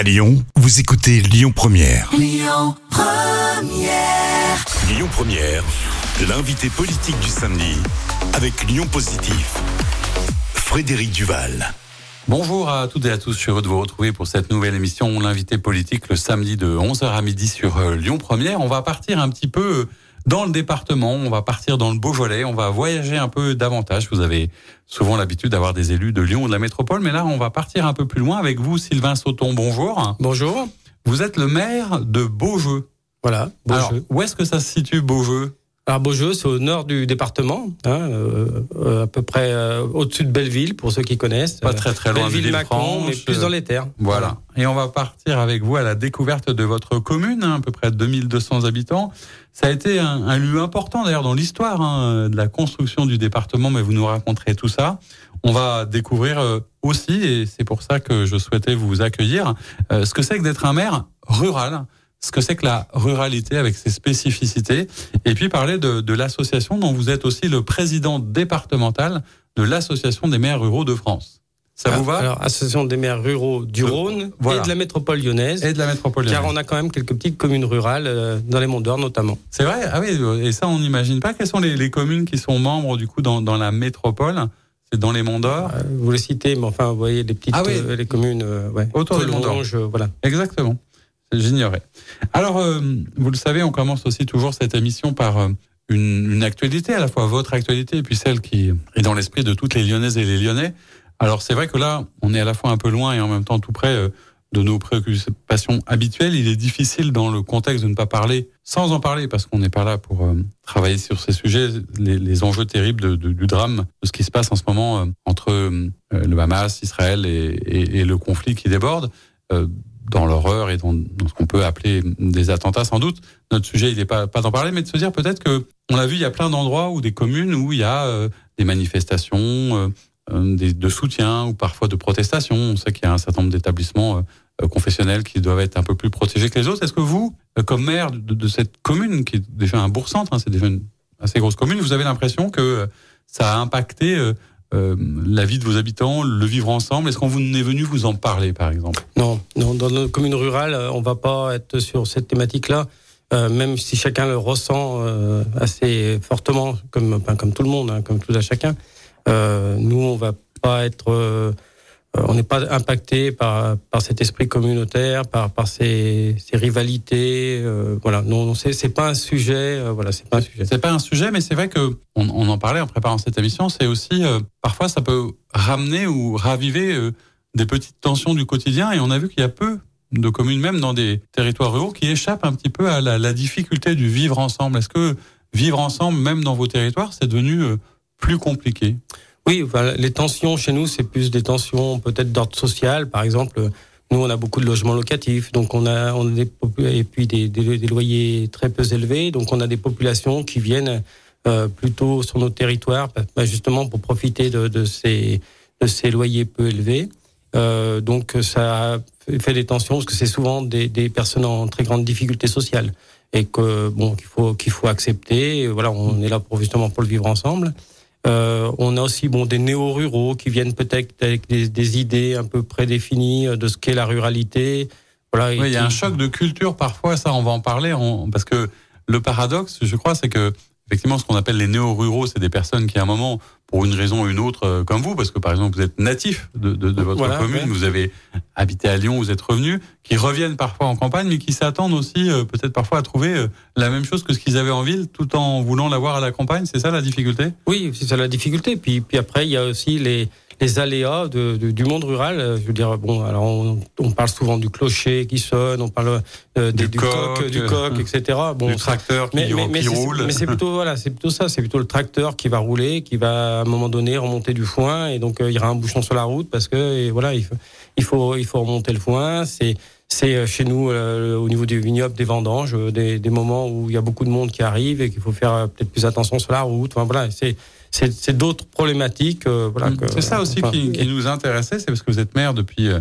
À Lyon, vous écoutez Lyon Première. Lyon Première. Lyon Première, l'invité politique du samedi avec Lyon Positif. Frédéric Duval. Bonjour à toutes et à tous, je suis heureux de vous retrouver pour cette nouvelle émission, l'invité politique le samedi de 11h à midi sur euh, Lyon Première. On va partir un petit peu dans le département, on va partir dans le Beaujolais, on va voyager un peu davantage. Vous avez souvent l'habitude d'avoir des élus de Lyon ou de la métropole, mais là on va partir un peu plus loin avec vous, Sylvain Sauton. Bonjour. Bonjour. Vous êtes le maire de Beaujeu. Voilà, Alors, Beaujeu. où est-ce que ça se situe Beaujeu? Alors Beaujeu, c'est au nord du département, hein, euh, euh, à peu près euh, au-dessus de Belleville, pour ceux qui connaissent. Pas très très loin de Belleville-Macron, mais plus dans les terres. Voilà. Et on va partir avec vous à la découverte de votre commune, hein, à peu près 2200 habitants. Ça a été un, un lieu important d'ailleurs dans l'histoire hein, de la construction du département, mais vous nous raconterez tout ça. On va découvrir euh, aussi, et c'est pour ça que je souhaitais vous accueillir, euh, ce que c'est que d'être un maire rural, ce que c'est que la ruralité avec ses spécificités, et puis parler de, de l'association dont vous êtes aussi le président départemental de l'association des maires ruraux de France. Ça vous va? Ah, Alors, Association des maires ruraux du De- Rhône voilà. et de la métropole lyonnaise. Et de la métropole. car lyonnaise. on a quand même quelques petites communes rurales euh, dans les Monts d'Or notamment. C'est vrai? Ah oui, et ça, on n'imagine pas. Quelles sont les, les communes qui sont membres, du coup, dans, dans la métropole? C'est dans les Monts d'Or? Euh, vous les citez, mais enfin, vous voyez les petites Ah oui. euh, les communes, euh, ouais, Autour des Monts d'Or. Euh, voilà. Exactement. J'ignorais. Alors, euh, vous le savez, on commence aussi toujours cette émission par euh, une, une actualité, à la fois votre actualité et puis celle qui est dans l'esprit de toutes les Lyonnaises et les Lyonnais. Alors, c'est vrai que là, on est à la fois un peu loin et en même temps tout près euh, de nos préoccupations habituelles. Il est difficile dans le contexte de ne pas parler sans en parler parce qu'on n'est pas là pour euh, travailler sur ces sujets, les, enjeux terribles du drame, de ce qui se passe en ce moment entre le Hamas, Israël et le conflit qui déborde. Dans l'horreur et dans, ce qu'on peut appeler des attentats sans doute. Notre sujet, il n'est pas, d'en parler, mais de se dire peut-être que on l'a vu, il y a plein d'endroits ou des communes où il y a euh, des manifestations euh, euh, de soutien ou parfois de protestation. On sait qu'il y a un certain nombre d'établissements confessionnels qui doivent être un peu plus protégés que les autres. Est-ce que vous, comme maire de, cette commune, qui est déjà un bourg-centre, hein, c'est déjà une assez grosse commune, vous avez l'impression que ça a impacté euh, la vie de vos habitants, le vivre ensemble Est-ce qu'on vous est venu vous en parler, par exemple? Non, dans nos communes rurales, euh, on va pas être sur cette thématique-là, euh, même si chacun le ressent assez fortement, comme, tout le monde, hein, comme tout à chacun. Nous, on va pas être, on n'est pas impacté par par cet esprit communautaire, par par ces, rivalités. euh, voilà, non, non, c'est pas un sujet. euh, voilà, c'est pas un sujet. C'est pas un sujet, mais c'est vrai que on, en parlait en préparant cette émission. C'est aussi euh, parfois ça peut ramener ou raviver euh, des petites tensions du quotidien. Et on a vu qu'il y a peu de communes, même dans des territoires ruraux, qui échappent un petit peu à la, difficulté du vivre ensemble. Est-ce que vivre ensemble, même dans vos territoires, c'est devenu euh, plus compliqué? Oui, enfin, les tensions chez nous, c'est plus des tensions peut-être d'ordre social. Par exemple, nous, on a beaucoup de logements locatifs, donc on a, on a des et puis des, des, loyers très peu élevés, donc on a des populations qui viennent euh, plutôt sur nos territoires, bah, justement pour profiter de, de ces de ces loyers peu élevés. Euh, donc ça fait des tensions parce que c'est souvent des, des personnes en très grande difficulté sociale et que bon qu'il faut qu'il faut accepter. Voilà, on est là pour justement pour le vivre ensemble. Euh, on a aussi bon des néo-ruraux qui viennent peut-être avec des, des idées un peu prédéfinies de ce qu'est la ruralité. Voilà, Oui, il y a un choc de culture parfois, ça on va en parler, on- parce que le paradoxe, je crois, c'est que effectivement ce qu'on appelle les néo-ruraux, c'est des personnes qui à un moment, pour une raison ou une autre, euh, comme vous, parce que par exemple vous êtes natif de, de, de votre Voilà, commune, ouais. vous avez habité à Lyon, vous êtes revenu, qui reviennent parfois en campagne, mais qui s'attendent aussi euh, peut-être parfois à trouver euh, la même chose que ce qu'ils avaient en ville, tout en voulant l'avoir à la campagne. C'est ça la difficulté? Oui, c'est ça la difficulté. Puis, puis après, il y a aussi les, les aléas de, de- du monde rural. Euh, Je veux dire, bon, alors on, on parle souvent du clocher qui sonne, on parle euh, des- Du du, coq, coq, du euh, coq, etc. Bon, Du tracteur qui, mais, mais, mais qui roule. mais c'est plutôt voilà, c'est plutôt ça, c'est plutôt le tracteur qui va rouler, qui va à un moment donné remonter du foin et donc euh, il y aura un bouchon sur la route parce que et voilà, il faut il faut il faut remonter le foin. C'est c'est chez nous euh, au niveau du vignoble des vendanges, des, des moments où il y a beaucoup de monde qui arrive et qu'il faut faire peut-être plus attention sur la route. Enfin voilà, c'est c'est c'est d'autres problématiques. euh, voilà. que- C'est ça aussi enfin, qui, qui nous intéressait, c'est parce que vous êtes maire depuis euh,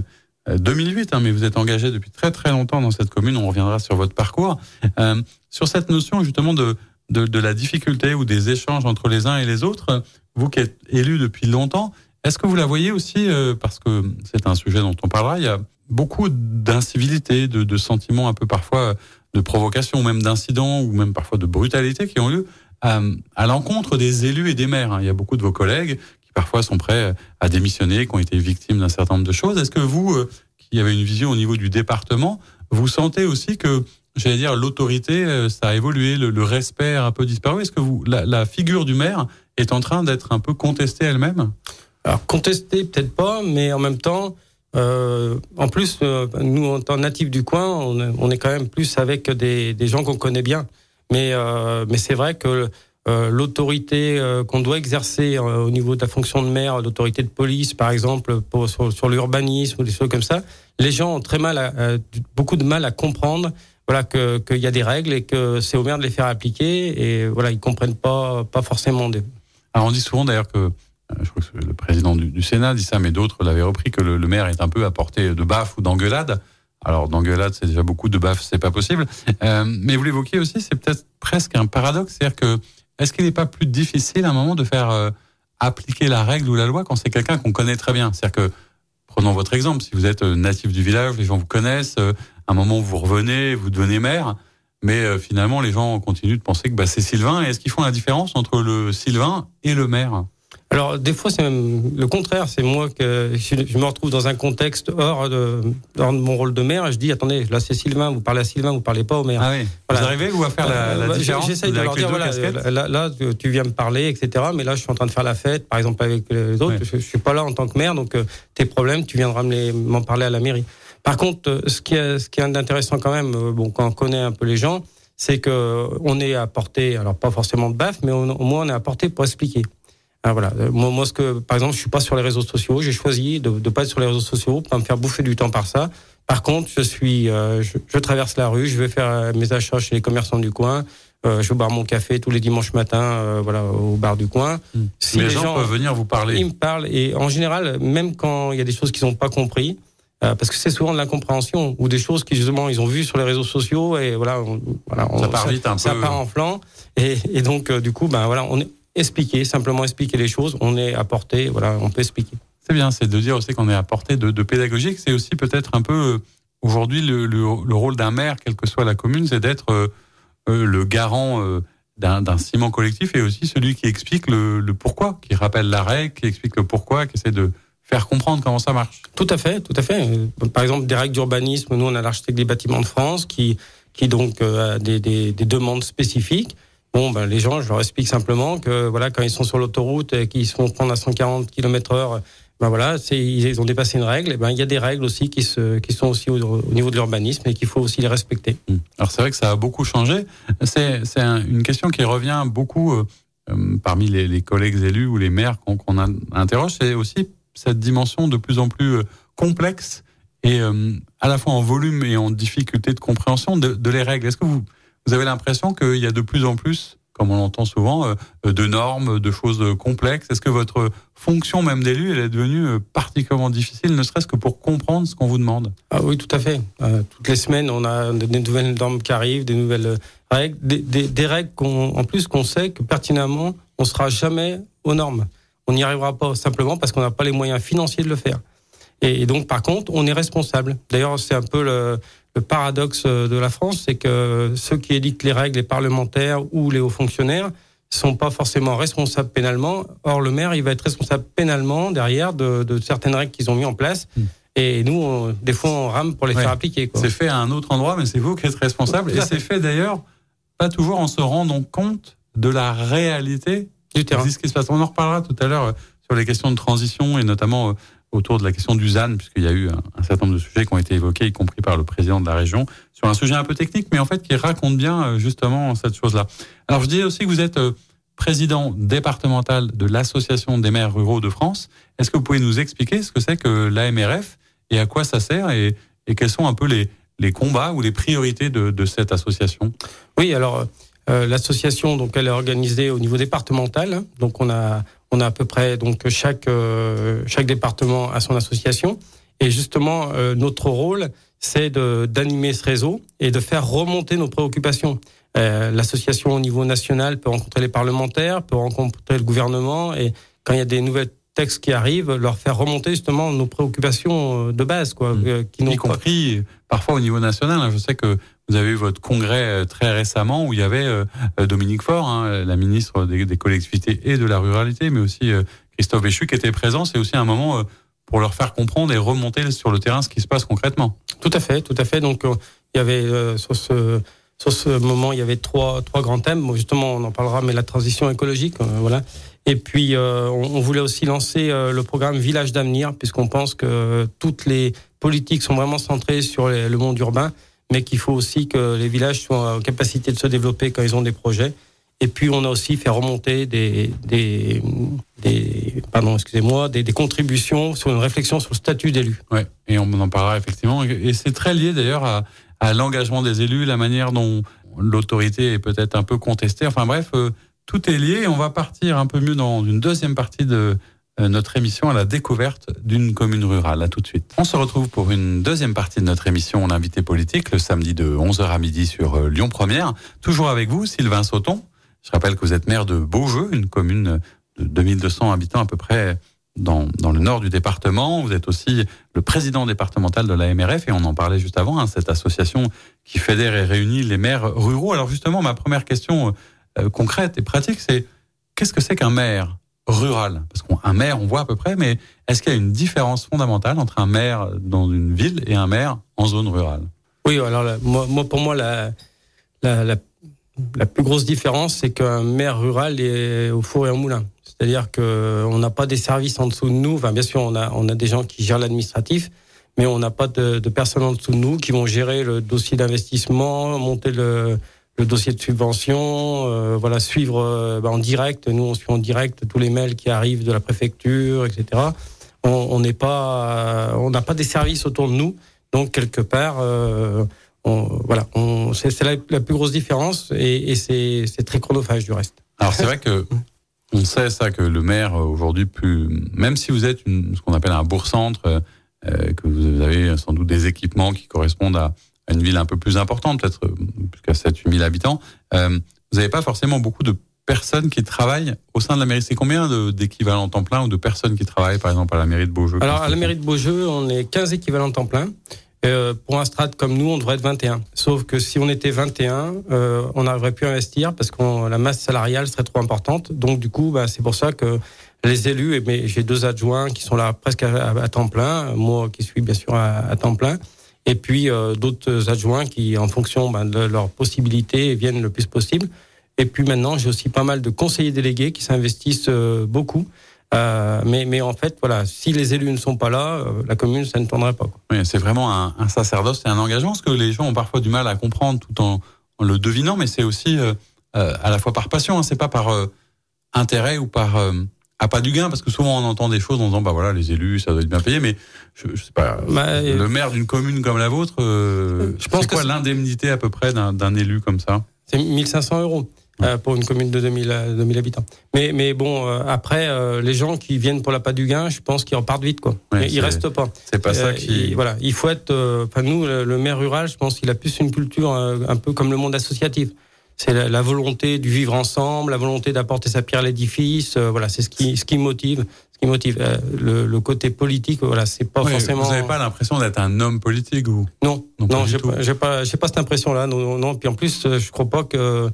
2008, hein, mais vous êtes engagé depuis très très longtemps dans cette commune. On reviendra sur votre parcours. Euh, sur cette notion justement de, de, de la difficulté ou des échanges entre les uns et les autres, vous qui êtes élu depuis longtemps, est-ce que vous la voyez aussi, euh, parce que c'est un sujet dont on parlera, il y a beaucoup d'incivilité, de, de, sentiments un peu parfois de provocation, même d'incidents ou même parfois de brutalité qui ont lieu à, à l'encontre des élus et des maires. Il y a beaucoup de vos collègues qui parfois sont prêts à démissionner, qui ont été victimes d'un certain nombre de choses. Est-ce que vous, euh, qui avez une vision au niveau du département, vous sentez aussi que j'allais dire, l'autorité, euh, ça a évolué, le, respect a un peu disparu? Est-ce que vous, la, figure du maire est en train d'être un peu contestée elle-même? Alors contestée, peut-être pas, mais en même temps, euh, en plus, euh, nous, en tant natifs du coin, on, est quand même plus avec des gens qu'on connaît bien. Mais, euh, mais c'est vrai que euh, l'autorité qu'on doit exercer au niveau de la fonction de maire, l'autorité de police, par exemple, sur, l'urbanisme ou des choses comme ça, les gens ont très mal, beaucoup de mal à comprendre voilà qu'il y a des règles et que c'est au maire de les faire appliquer et voilà ils comprennent pas pas forcément. Des... On dit souvent d'ailleurs que euh, je crois que le président du, Sénat dit ça, mais d'autres l'avaient repris que le, maire est un peu à portée de baffe ou d'engueulade. Alors d'engueulade, c'est déjà beaucoup de baffe, c'est pas possible. Euh, mais vous l'évoquiez aussi, c'est peut-être presque un paradoxe, c'est-à-dire que est-ce qu'il n'est pas plus difficile à un moment de faire euh, appliquer la règle ou la loi quand c'est quelqu'un qu'on connaît très bien? C'est-à-dire que prenons votre exemple, si vous êtes natif du village, les gens vous connaissent, un moment vous revenez, vous devenez maire, mais euh, finalement les gens continuent de penser que bah, c'est Sylvain. Et est-ce qu'ils font la différence entre le Sylvain et le maire? Alors des fois c'est même le contraire, c'est moi que je me retrouve dans un contexte hors de, hors de mon rôle de maire et je dis attendez là c'est Sylvain, vous parlez à Sylvain, vous parlez pas au maire. Ah oui. Vous arrivez vous à faire la, la euh, différence J'essaye de leur dire voilà là, là, tu viens me parler etc. Mais là je suis en train de faire la fête par exemple avec les autres, je, je, suis pas là en tant que maire donc euh, tes problèmes tu viendras m'en parler à la mairie. Par contre, euh, ce qui est, ce qui est intéressant quand même, euh, bon, quand on connaît un peu les gens, c'est que on est apporté, alors pas forcément de baffe, mais au moins on est apporté pour expliquer. Ah, voilà. Euh, moi, moi, ce que, par exemple, je suis pas sur les réseaux sociaux. J'ai choisi de ne pas être sur les réseaux sociaux, pas me faire bouffer du temps par ça. Par contre, je suis, je, traverse la rue, je vais faire mes achats chez les commerçants du coin. je vais boire mon café tous les dimanches matins, voilà, au bar du coin. Hmm. Si les, gens, peuvent venir vous parler. Ils me parlent et en général, même quand il y a des choses qu'ils n'ont pas compris, euh, parce que c'est souvent de l'incompréhension ou des choses qu'ils justement ils ont vues sur les réseaux sociaux et voilà, voilà on, ça part vite un ça peu. part en flanc et, et donc euh, du coup ben voilà on est expliqué simplement expliquer les choses on est apporté voilà on peut expliquer. C'est bien, c'est de dire aussi qu'on est apporté de, de pédagogique. C'est aussi peut-être un peu euh, aujourd'hui le, le, le, rôle d'un maire, quelle que soit la commune, c'est d'être euh, le garant d'un ciment collectif et aussi celui qui explique le, le, pourquoi, qui rappelle la règle, qui explique le pourquoi, qui essaie de faire comprendre comment ça marche. Tout à fait, tout à fait. Euh, par exemple, des règles d'urbanisme, nous on a l'architecte des bâtiments de France qui qui donc euh, a des, des, des, demandes spécifiques. Bon, ben les gens, je leur explique simplement que voilà, quand ils sont sur l'autoroute et qu'ils se font prendre à 140 km/h, ben voilà, ils ont dépassé une règle. Et ben il y a des règles aussi qui se qui sont aussi au, niveau de l'urbanisme et qu'il faut aussi les respecter. Mmh. Alors c'est vrai que ça a beaucoup changé. C'est c'est une question qui revient beaucoup euh, parmi les, collègues élus ou les maires qu'on interroge. C'est aussi cette dimension de plus en plus euh, complexe et euh, à la fois en volume et en difficulté de compréhension de, de les règles. Est-ce que vous, vous avez l'impression qu'il y a de plus en plus, comme on l'entend souvent, euh, de normes, de choses complexes? Est-ce que votre fonction même d'élu, elle est devenue particulièrement difficile, ne serait-ce que pour comprendre ce qu'on vous demande? Ah oui, tout à fait. toutes les semaines, on a des nouvelles normes qui arrivent, des nouvelles règles, des, règles en plus qu'on sait que pertinemment, on sera jamais aux normes. On n'y arrivera pas simplement parce qu'on n'a pas les moyens financiers de le faire. Et donc, par contre, on est responsable. D'ailleurs, c'est un peu le, paradoxe de la France, c'est que ceux qui édictent les règles, les parlementaires ou les hauts fonctionnaires, sont pas forcément responsables pénalement. Or, le maire, il va être responsable pénalement derrière de, certaines règles qu'ils ont mis en place. Hmm. Et nous, des fois, on rame pour les faire appliquer. C'est fait à un autre endroit, mais c'est vous qui êtes responsable. Et c'est fait d'ailleurs pas toujours en se rendant compte de la réalité du terrain. Ce qui se passe. On en reparlera tout à l'heure euh, sur les questions de transition et notamment euh, autour de la question du ZAN, puisqu'il y a eu un, certain nombre de sujets qui ont été évoqués, y compris par le président de la région, sur un sujet un peu technique, mais en fait qui raconte bien euh, justement cette chose-là. Alors je disais aussi que vous êtes président départemental de l'Association des maires ruraux de France. Est-ce que vous pouvez nous expliquer ce que c'est que l'AMRF et à quoi ça sert et, quels sont un peu les, les combats ou les priorités de, de cette association? Oui, alors euh, l'association, donc, elle est organisée au niveau départemental. Donc, on a, on a à peu près donc chaque euh, chaque département a son association. Et justement, euh, notre rôle, c'est d'animer ce réseau et de faire remonter nos préoccupations. L'association au niveau national peut rencontrer les parlementaires, peut rencontrer le gouvernement, et quand il y a des nouvelles textes qui arrivent, leur faire remonter justement nos préoccupations de base, quoi, mmh. qui y compris parfois au niveau national. Hein. Je sais que vous avez eu votre congrès très récemment où il y avait Dominique Faure, hein, la ministre des, collectivités et de la ruralité, mais aussi Christophe Béchu qui était présent. C'est aussi un moment pour leur faire comprendre et remonter sur le terrain ce qui se passe concrètement. Tout à fait, tout à fait. Donc il y avait sur ce moment, il y avait trois, trois grands thèmes. Justement, on en parlera, mais la transition écologique, euh, voilà. Et puis, euh, on, voulait aussi lancer euh, le programme Village d'avenir, puisqu'on pense que toutes les politiques sont vraiment centrées sur le monde urbain, mais qu'il faut aussi que les villages soient en capacité de se développer quand ils ont des projets. Et puis, on a aussi fait remonter des, des, des pardon, excusez-moi, des, contributions sur une réflexion sur le statut d'élu. Ouais, et on en parlera effectivement. Et c'est très lié d'ailleurs à l'engagement des élus, la manière dont l'autorité est peut-être un peu contestée. Enfin bref, euh, tout est lié. On va partir un peu mieux dans une deuxième partie de notre émission à la découverte d'une commune rurale. À tout de suite. On se retrouve pour une deuxième partie de notre émission en invité politique le samedi de 11h à midi sur euh, Lyon Première. Toujours avec vous, Sylvain Sauton. Je rappelle que vous êtes maire de Beaujeu, une commune de 2200 habitants à peu près dans, dans, le nord du département. Vous êtes aussi le président départemental de la MRF et on en parlait juste avant, hein, cette association qui fédère et réunit les maires ruraux. Alors justement, ma première question euh, concrète et pratique, c'est qu'est-ce que c'est qu'un maire? Rural Parce qu'un maire, on voit à peu près, mais est-ce qu'il y a une différence fondamentale entre un maire dans une ville et un maire en zone rurale? Oui, alors moi, pour moi, la, la, plus grosse différence, c'est qu'un maire rural est au four et au moulin. C'est-à-dire que on n'a pas des services en dessous de nous. Enfin, bien sûr, on a, on a des gens qui gèrent l'administratif, mais on n'a pas de, personnes en dessous de nous qui vont gérer le dossier d'investissement, monter le, le, dossier de subvention, euh, voilà, suivre euh, bah, en direct. Nous, on suit en direct tous les mails qui arrivent de la préfecture, etc. On n'est pas, euh, on n'a pas des services autour de nous, donc quelque part. Voilà, c'est la, plus grosse différence et, c'est très chronophage du reste. Alors c'est vrai que on sait ça que le maire aujourd'hui, même si vous êtes ce qu'on appelle un bourg-centre, que vous avez sans doute des équipements qui correspondent à, une ville un peu plus importante, peut-être jusqu'à 7-8 000 habitants, euh, vous n'avez pas forcément beaucoup de personnes qui travaillent au sein de la mairie. C'est combien d'équivalents temps plein ou de personnes qui travaillent, par exemple, à la mairie de Beaujeu Alors, à la mairie de Beaujeu, on est 15 équivalents temps plein. Euh, pour un strat comme nous, on devrait être 21. Sauf que si on était 21, euh, on n'arriverait plus à investir parce que la masse salariale serait trop importante. Donc du coup, bah, c'est pour ça que les élus, mais j'ai deux adjoints qui sont là presque à, temps plein, moi qui suis bien sûr à, temps plein, et puis euh, d'autres adjoints qui, en fonction bah, de leurs possibilités, viennent le plus possible. Et puis maintenant, j'ai aussi pas mal de conseillers délégués qui s'investissent euh, beaucoup. Euh, mais, en fait, voilà, si les élus ne sont pas là, la commune, ça ne tournerait pas. Oui, c'est vraiment un, sacerdoce et un engagement, ce que les gens ont parfois du mal à comprendre tout en, le devinant, mais c'est aussi à la fois par passion, hein, c'est pas par intérêt ou par à pas du gain, parce que souvent on entend des choses en disant bah voilà les élus ça doit être bien payé, mais je, je sais pas bah, le maire d'une commune comme la vôtre, je pense quoi l'indemnité à peu près d'un élu comme ça? C'est 1500 euros. Euh, pour une commune de 2000, 2000 euh, habitants. Mais, mais bon, euh, après, les gens qui viennent pour la pas du gain, je pense qu'ils repartent vite, quoi. mais ils restent pas. C'est pas ça qui. voilà, il faut être. Enfin, nous, le, maire rural, je pense qu'il a plus une culture un peu comme le monde associatif. C'est la, volonté du vivre ensemble, la volonté d'apporter sa pierre à l'édifice. voilà, c'est ce qui, ce qui motive qui motive le, le, côté politique voilà c'est pas forcément vous n'avez pas l'impression d'être un homme politique ou non non, non j'ai pas j'ai pas, pas cette impression là non non puis en plus je crois pas que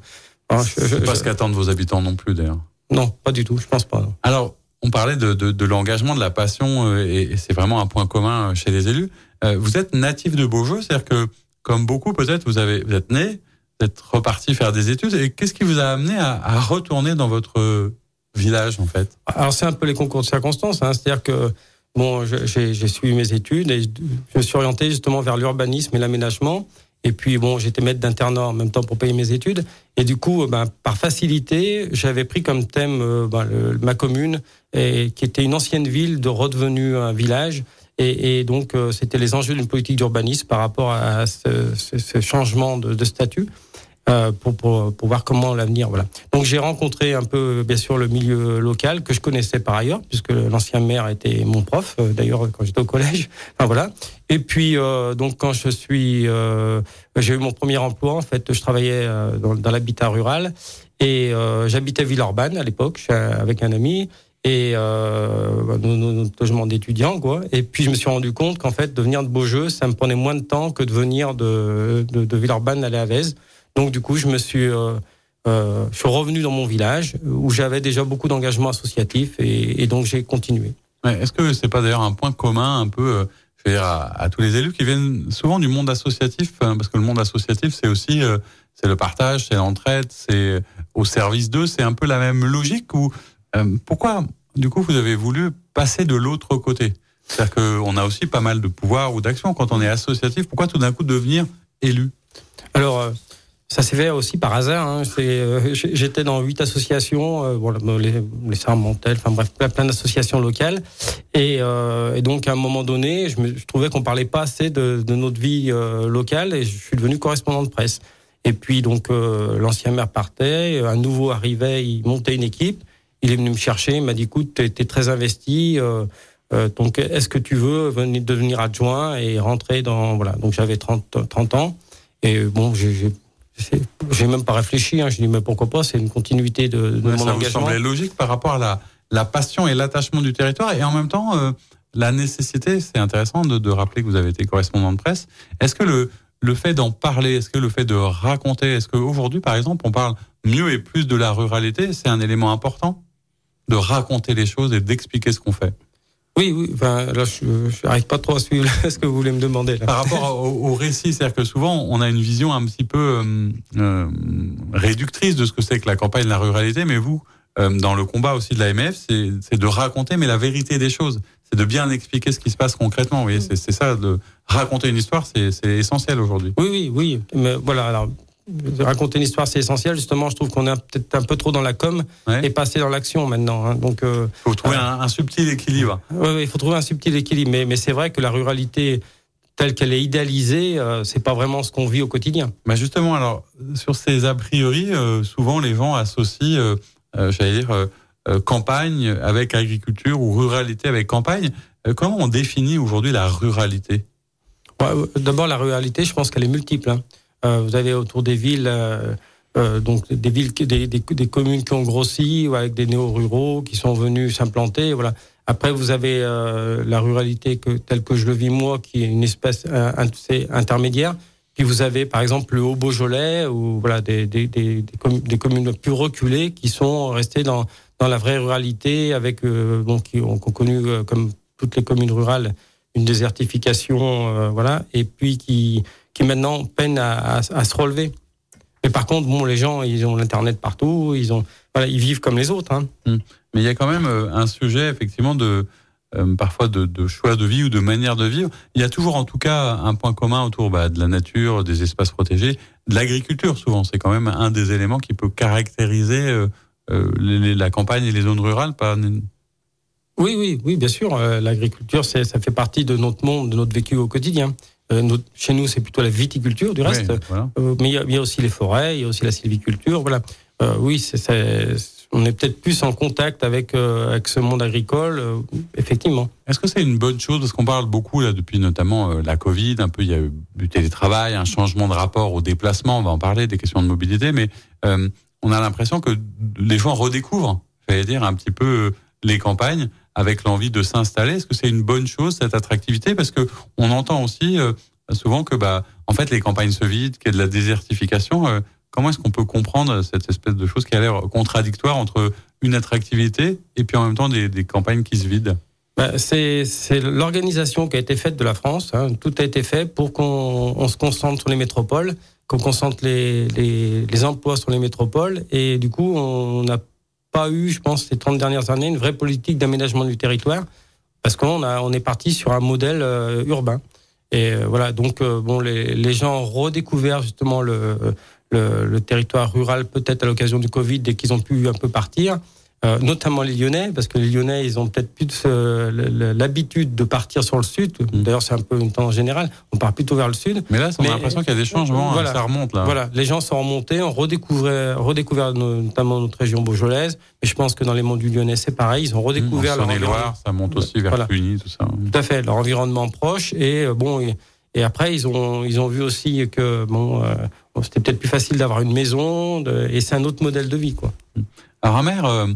ah, je, pas ce qu'attendent vos habitants non plus, d'ailleurs. Non, pas du tout, je pense pas. Alors, on parlait de, de, de l'engagement, de la passion, euh, et, c'est vraiment un point commun euh, chez les élus. Euh, vous êtes natif de Beaujeu, c'est-à-dire que, comme beaucoup peut-être, vous, avez, vous êtes né, êtes reparti faire des études, et qu'est-ce qui vous a amené à, retourner dans votre village, en fait? Alors, c'est un peu les concours de circonstances, hein, c'est-à-dire que bon, j'ai suivi mes études et je me suis orienté justement vers l'urbanisme et l'aménagement. Et puis bon, j'étais maître d'internat en même temps pour payer mes études. Et du coup, ben, par facilité, j'avais pris comme thème euh, ben, ma commune, qui était une ancienne ville de redevenu un village. Et, et donc, euh, c'était les enjeux d'une politique d'urbanisme par rapport à ce, ce, ce changement de, de statut. Euh, pour, pour, pour, voir comment l'avenir. Voilà. Donc j'ai rencontré un peu, bien sûr, le milieu local que je connaissais par ailleurs, puisque l'ancien maire était mon prof, euh, d'ailleurs quand j'étais au collège. Enfin voilà. Et puis euh, donc quand je suis, euh, j'ai eu mon premier emploi. En fait, je travaillais dans, dans l'habitat rural et j'habitais Villeurbanne à l'époque avec un ami. Et euh, bah, notre logement d'étudiants quoi. Et puis je me suis rendu compte qu'en fait de venir de Beaujeu, ça me prenait moins de temps que de venir de de, Villeurbanne à Vèze. Donc du coup, je me suis euh, euh, je suis revenu dans mon village où j'avais déjà beaucoup d'engagement associatif et, donc j'ai continué. Est-ce que c'est pas d'ailleurs un point commun un peu euh, à, tous les élus qui viennent souvent du monde associatif hein, parce que le monde associatif c'est aussi c'est le partage, c'est l'entraide, c'est au service d'eux, c'est un peu la même logique ou euh, pourquoi du coup vous avez voulu passer de l'autre côté? C'est-à-dire qu'on a aussi pas mal de pouvoir ou d'action quand on est associatif. Pourquoi tout d'un coup devenir élu? Alors ça s'est fait aussi par hasard. Hein. Euh, j'étais dans huit associations, euh, bon, les, les Sarmentelles, enfin bref, plein, d'associations locales. Et, euh, donc à un moment donné, je, trouvais qu'on parlait pas assez de, de notre vie euh, locale, et je suis devenu correspondant de presse. Et puis donc euh, l'ancien maire partait, un nouveau arrivait, il montait une équipe. Il est venu me chercher, il m'a dit écoute, tu es, très investi. donc est-ce que tu veux venir devenir adjoint et rentrer dans voilà. Donc j'avais 30 30 ans. Et bon, j'ai même pas réfléchi. Hein. Je dis mais pourquoi pas? C'est une continuité de, de mon ça engagement. Ça semblait logique par rapport à la, la passion et l'attachement du territoire et en même temps euh, la nécessité. C'est intéressant de, de, rappeler que vous avez été correspondant de presse. Est-ce que le le fait d'en parler, est-ce que le fait de raconter, est-ce qu'aujourd'hui par exemple on parle mieux et plus de la ruralité, c'est un élément important? De raconter les choses et d'expliquer ce qu'on fait. Oui, oui. Enfin, là, je n'arrive pas trop à suivre ce que vous voulez me demander. Là. Par rapport au, au récit, c'est-à-dire que souvent, on a une vision un petit peu euh, euh réductrice de ce que c'est que la campagne de la ruralité, mais vous, euh, dans le combat aussi de l'AMF, c'est de raconter, mais la vérité des choses. C'est de bien expliquer ce qui se passe concrètement. Vous voyez, c'est ça, de raconter une histoire, c'est essentiel aujourd'hui. Oui, oui, oui. Mais voilà, alors raconter une histoire, c'est essentiel. Justement, je trouve qu'on est peut-être un peu trop dans la com et passé dans l'action maintenant. Hein. Donc, euh, faut trouver un, un, subtil équilibre. Oui, il faut trouver un subtil équilibre. Mais, mais c'est vrai que la ruralité telle qu'elle est idéalisée, euh, c'est pas vraiment ce qu'on vit au quotidien. Bah justement, alors sur ces a priori, euh, souvent les gens associent, euh, j'allais dire, campagne avec agriculture ou ruralité avec campagne. comment on définit aujourd'hui la ruralité? D'abord, la ruralité, je pense qu'elle est multiple. Hein. Euh, vous avez autour des villes, euh, euh, donc des villes, des, des, communes qui ont grossi, avec des néo-ruraux qui sont venus s'implanter. Voilà. Après, vous avez la ruralité que, telle que je le vis moi, qui est une espèce intermédiaire. Puis vous avez, par exemple, le Haut-Beaujolais, ou voilà, des, des, des, des, communes plus reculées qui sont restées dans, dans la vraie ruralité, avec ont, qui ont connu, comme toutes les communes rurales, une désertification, voilà, et puis qui qui maintenant peinent à, à, se relever. Mais par contre, bon, les gens, ils ont l'internet partout, ils ont, voilà, ils vivent comme les autres. Hein. Hum. Mais il y a quand même euh, un sujet effectivement de euh, parfois de, de, choix de vie ou de manière de vivre. Il y a toujours en tout cas un point commun autour bah, de la nature, des espaces protégés, de l'agriculture. Souvent, c'est quand même un des éléments qui peut caractériser euh, euh les, la campagne et les zones rurales. Oui, oui, oui, bien sûr. L'agriculture, ça fait partie de notre monde, de notre vécu au quotidien. Euh, chez nous, c'est plutôt la viticulture, du reste. Euh, mais il y, a aussi les forêts, il y a aussi la sylviculture. Voilà. Euh, oui, on est peut-être plus en contact avec, avec ce monde agricole, effectivement. Est-ce que c'est une bonne chose Parce qu'on parle beaucoup, là, depuis notamment la Covid, un peu, il y a eu du télétravail, un changement de rapport au déplacement, on va en parler, des questions de mobilité, mais on a l'impression que les gens redécouvrent, j'allais dire, un petit peu les campagnes avec l'envie de s'installer. Est-ce que c'est une bonne chose cette attractivité? Parce que on entend aussi euh, souvent que bah en fait les campagnes se vident, qu'il y a de la désertification. Euh, comment est-ce qu'on peut comprendre cette espèce de chose qui a l'air contradictoire entre une attractivité et puis en même temps des, campagnes qui se vident? Bah, c'est l'organisation qui a été faite de la France. Hein. Tout a été fait pour qu'on on se concentre sur les métropoles, qu'on concentre les, emplois sur les métropoles. Et du coup, on a pas eu, je pense, ces 30 dernières années, une vraie politique d'aménagement du territoire, parce qu'on on est parti sur un modèle euh, urbain. Et euh, voilà, donc euh, bon, les, gens ont redécouvert justement le, le territoire rural, peut-être à l'occasion du Covid, dès qu'ils ont pu un peu partir. Euh, notamment les Lyonnais, parce que les Lyonnais, ils ont peut-être plus l'habitude de partir sur le sud. Mm. D'ailleurs, c'est un peu une tendance générale. On part plutôt vers le sud. Mais là, on a l'impression qu'il y a des changements. Hein, voilà, ça remonte là. Voilà, les gens sont remontés, on redécouvert, redécouvert notamment notre région beaujolaise. Mais je pense que dans les monts du Lyonnais, c'est pareil. Ils ont redécouvert mmh, leur ça monte aussi vers voilà. Cluny, tout ça. Tout à fait, leur environnement proche. Et euh, bon, et, après, ils ont, ils ont vu aussi que bon, euh, c'était peut-être plus facile d'avoir une maison. De, et c'est un autre modèle de vie, quoi. Alors, mère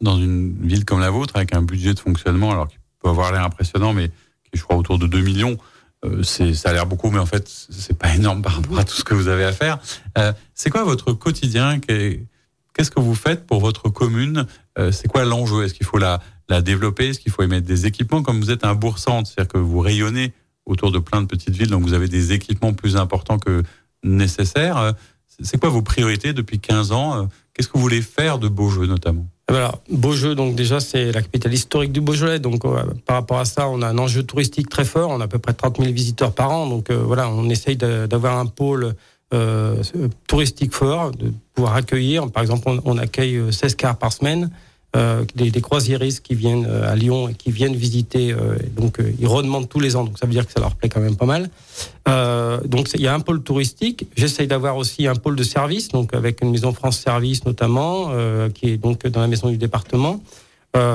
dans une ville comme la vôtre, avec un budget de fonctionnement, alors qui peut avoir l'air impressionnant, mais qui est, je crois, autour de 2 millions, euh, c'est, ça a l'air beaucoup, mais en fait, c'est pas énorme par rapport à tout ce que vous avez à faire. Euh, c'est quoi votre quotidien? Qu'est-ce que vous faites pour votre commune? Euh, C'est quoi l'enjeu? Est-ce qu'il faut la, la développer? Est-ce qu'il faut émettre des équipements? Comme vous êtes un bourg c'est-à-dire que vous rayonnez autour de plein de petites villes, donc vous avez des équipements plus importants que nécessaires. C'est quoi vos priorités depuis 15 ans Qu'est-ce que vous voulez faire de Beaujeu notamment? Eh ben Beaujeu, donc déjà, c'est la capitale historique du Beaujolais. Donc, euh, par rapport à ça, on a un enjeu touristique très fort. On a à peu près 30 000 visiteurs par an. Donc, euh, voilà, on essaye d'avoir un pôle euh, touristique fort, de pouvoir accueillir. Par exemple, on, on accueille 16 cars par semaine. Euh, des, des, croisiéristes qui viennent euh, à Lyon et qui viennent visiter. Euh, donc, ils redemandent tous les ans. Donc, ça veut dire que ça leur plaît quand même pas mal. donc, il y a un pôle touristique. J'essaye d'avoir aussi un pôle de service, donc avec une maison France Service notamment, qui est donc dans la maison du département.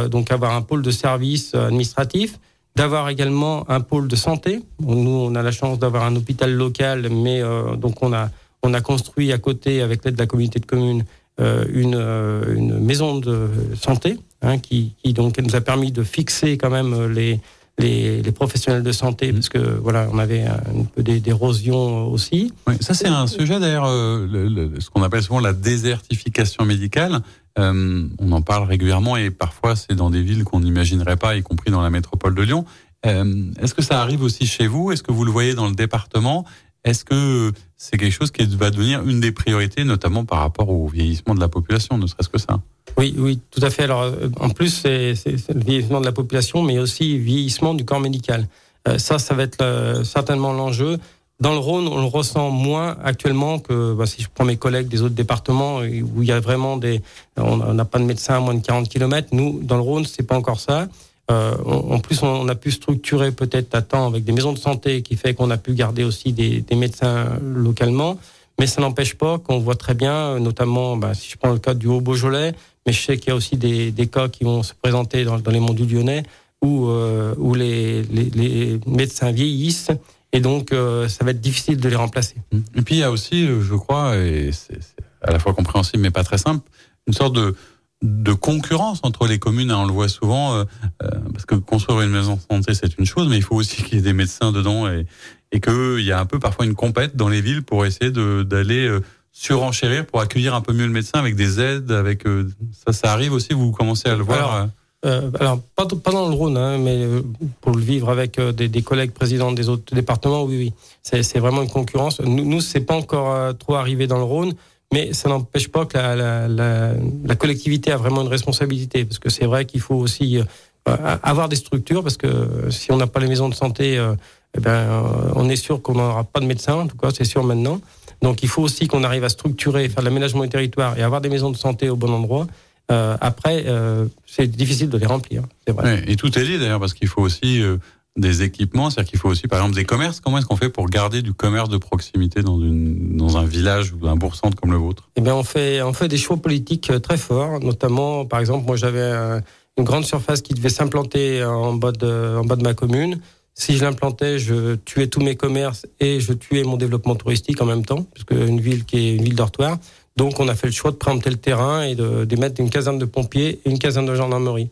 donc, avoir un pôle de service administratif d'avoir également un pôle de santé. Nous, on a la chance d'avoir un hôpital local, mais donc on a on a construit à côté, avec l'aide de la communauté de communes, une, euh, une, maison de santé hein, qui, qui, donc nous a permis de fixer quand même les, les, les, professionnels de santé, mmh. parce que voilà, on avait un peu d'érosion aussi. Oui, ça c'est un sujet d'ailleurs, euh, ce qu'on appelle souvent la désertification médicale. Euh, on en parle régulièrement et parfois c'est dans des villes qu'on n'imaginerait pas, y compris dans la métropole de Lyon. Euh, Est-ce que ça arrive aussi chez vous? Est-ce que vous le voyez dans le département? Est-ce que c'est quelque chose qui va devenir une des priorités, notamment par rapport au vieillissement de la population, ne serait-ce que ça? Oui, oui, tout à fait. Alors, euh, en plus, c'est le vieillissement de la population, mais aussi le vieillissement du corps médical. Euh, ça, ça va être euh, certainement l'enjeu. Dans le Rhône, on le ressent moins actuellement que bah, si je prends mes collègues des autres départements où il y a vraiment des, on n'a pas de médecins à moins de 40 km. Nous, dans le Rhône, c'est pas encore ça. Euh, en plus, on, a pu structurer peut-être à temps avec des maisons de santé qui fait qu'on a pu garder aussi des, médecins localement. Mais ça n'empêche pas qu'on voit très bien, notamment bah, si je prends le cas du Haut-Beaujolais, mais je sais qu'il y a aussi des, cas qui vont se présenter dans, les monts du Lyonnais où, euh, les, médecins vieillissent et donc euh, ça va être difficile de les remplacer. Et puis il y a aussi, je crois, et c'est à la fois compréhensible mais pas très simple, une sorte de de concurrence entre les communes. Hein, on le voit souvent, euh, euh, parce que construire une maison de santé, c'est une chose, mais il faut aussi qu'il y ait des médecins dedans et, et qu'il y a un peu parfois une compète dans les villes pour essayer d'aller euh, surenchérir, pour accueillir un peu mieux le médecin avec des aides. avec Ça, ça arrive aussi, vous commencez à le voir alors, pas, pas, dans le Rhône, hein, mais pour le vivre avec des, des, collègues présidents des autres départements, oui, oui. C'est vraiment une concurrence. Nous, nous c'est pas encore trop arrivé dans le Rhône mais ça n'empêche pas que la, collectivité a vraiment une responsabilité, parce que c'est vrai qu'il faut aussi euh, avoir des structures, parce que si on n'a pas les maisons de santé, euh, eh ben, euh, on est sûr qu'on n'aura pas de médecins, en tout cas, c'est sûr maintenant. Donc il faut aussi qu'on arrive à structurer, faire de l'aménagement du territoire et avoir des maisons de santé au bon endroit. Après, c'est difficile de les remplir. Et tout est lié d'ailleurs, parce qu'il faut aussi des équipements, c'est-à-dire qu'il faut aussi, par exemple, des commerces. Comment est-ce qu'on fait pour garder du commerce de proximité dans, une, dans un village ou un bourg-centre comme le vôtre? Eh bien, on fait, on fait des choix politiques euh, très forts, notamment, par exemple, moi j'avais une grande surface qui devait s'implanter en bas de, en bas de ma commune. Si je l'implantais, je tuais tous mes commerces et je tuais mon développement touristique en même temps, puisque une ville qui est une ville dortoir. Donc, on a fait le choix de prendre le terrain et de, de mettre une caserne de pompiers et une caserne de gendarmerie.